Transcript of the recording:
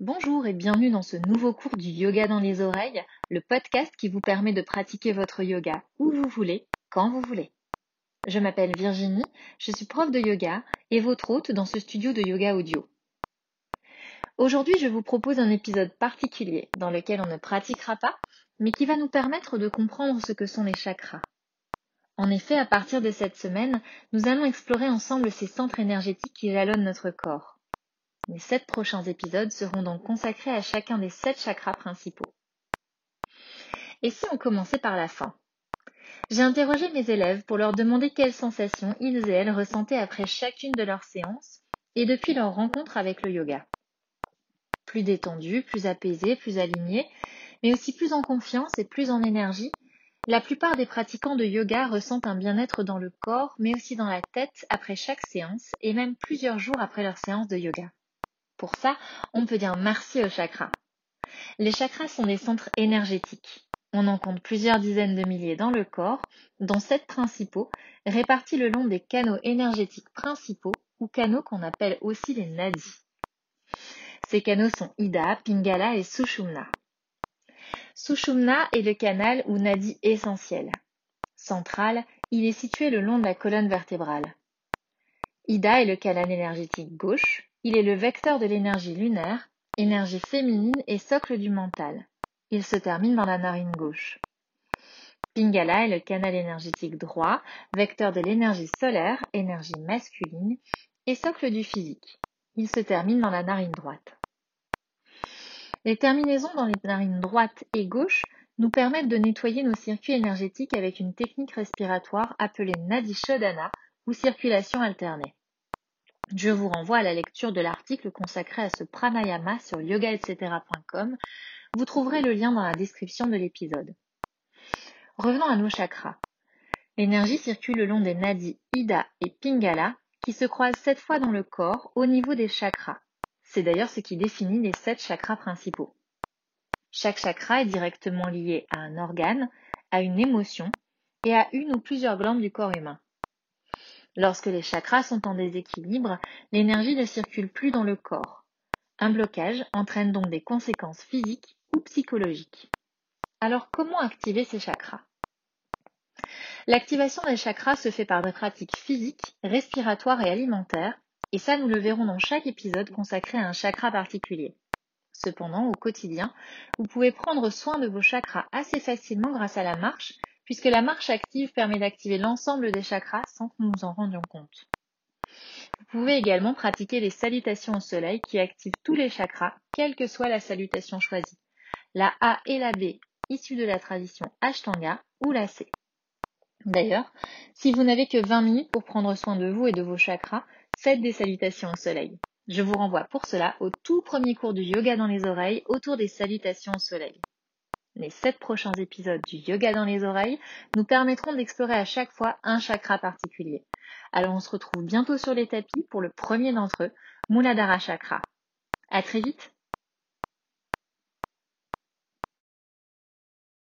Bonjour et bienvenue dans ce nouveau cours du yoga dans les oreilles, le podcast qui vous permet de pratiquer votre yoga où vous voulez, quand vous voulez. Je m'appelle Virginie, je suis prof de yoga et votre hôte dans ce studio de yoga audio. Aujourd'hui, je vous propose un épisode particulier dans lequel on ne pratiquera pas, mais qui va nous permettre de comprendre ce que sont les chakras. En effet, à partir de cette semaine, nous allons explorer ensemble ces centres énergétiques qui jalonnent notre corps. Les sept prochains épisodes seront donc consacrés à chacun des sept chakras principaux. Et si on commençait par la fin? J'ai interrogé mes élèves pour leur demander quelles sensations ils et elles ressentaient après chacune de leurs séances et depuis leur rencontre avec le yoga. Plus détendus, plus apaisés, plus alignés, mais aussi plus en confiance et plus en énergie, la plupart des pratiquants de yoga ressentent un bien-être dans le corps, mais aussi dans la tête après chaque séance et même plusieurs jours après leur séance de yoga. Pour ça, on peut dire merci aux chakras. Les chakras sont des centres énergétiques. On en compte plusieurs dizaines de milliers dans le corps, dont sept principaux, répartis le long des canaux énergétiques principaux ou canaux qu'on appelle aussi les nadis. Ces canaux sont Ida, Pingala et Sushumna. Sushumna est le canal ou nadi essentiel. Central, il est situé le long de la colonne vertébrale. Ida est le canal énergétique gauche, il est le vecteur de l'énergie lunaire, énergie féminine et socle du mental. Il se termine dans la narine gauche. Pingala est le canal énergétique droit, vecteur de l'énergie solaire, énergie masculine, et socle du physique. Il se termine dans la narine droite. Les terminaisons dans les narines droite et gauche nous permettent de nettoyer nos circuits énergétiques avec une technique respiratoire appelée Nadi Shodhana ou circulation alternée. Je vous renvoie à la lecture de l'article consacré à ce pranayama sur yoga-etc.com. Vous trouverez le lien dans la description de l'épisode. Revenons à nos chakras. L'énergie circule le long des nadis Ida et Pingala qui se croisent sept fois dans le corps au niveau des chakras. C'est d'ailleurs ce qui définit les sept chakras principaux. Chaque chakra est directement lié à un organe, à une émotion et à une ou plusieurs glandes du corps humain. Lorsque les chakras sont en déséquilibre, l'énergie ne circule plus dans le corps. Un blocage entraîne donc des conséquences physiques ou psychologiques. Alors comment activer ces chakras? L'activation des chakras se fait par des pratiques physiques, respiratoires et alimentaires, et ça nous le verrons dans chaque épisode consacré à un chakra particulier. Cependant, au quotidien, vous pouvez prendre soin de vos chakras assez facilement grâce à la marche puisque la marche active permet d'activer l'ensemble des chakras sans que nous nous en rendions compte. Vous pouvez également pratiquer les salutations au soleil qui activent tous les chakras, quelle que soit la salutation choisie. La A et la B issues de la tradition Ashtanga ou la C. D'ailleurs, si vous n'avez que 20 minutes pour prendre soin de vous et de vos chakras, faites des salutations au soleil. Je vous renvoie pour cela au tout premier cours du yoga dans les oreilles autour des salutations au soleil. Les sept prochains épisodes du Yoga dans les oreilles nous permettront d'explorer à chaque fois un chakra particulier. Alors on se retrouve bientôt sur les tapis pour le premier d'entre eux, Muladhara Chakra. À très vite!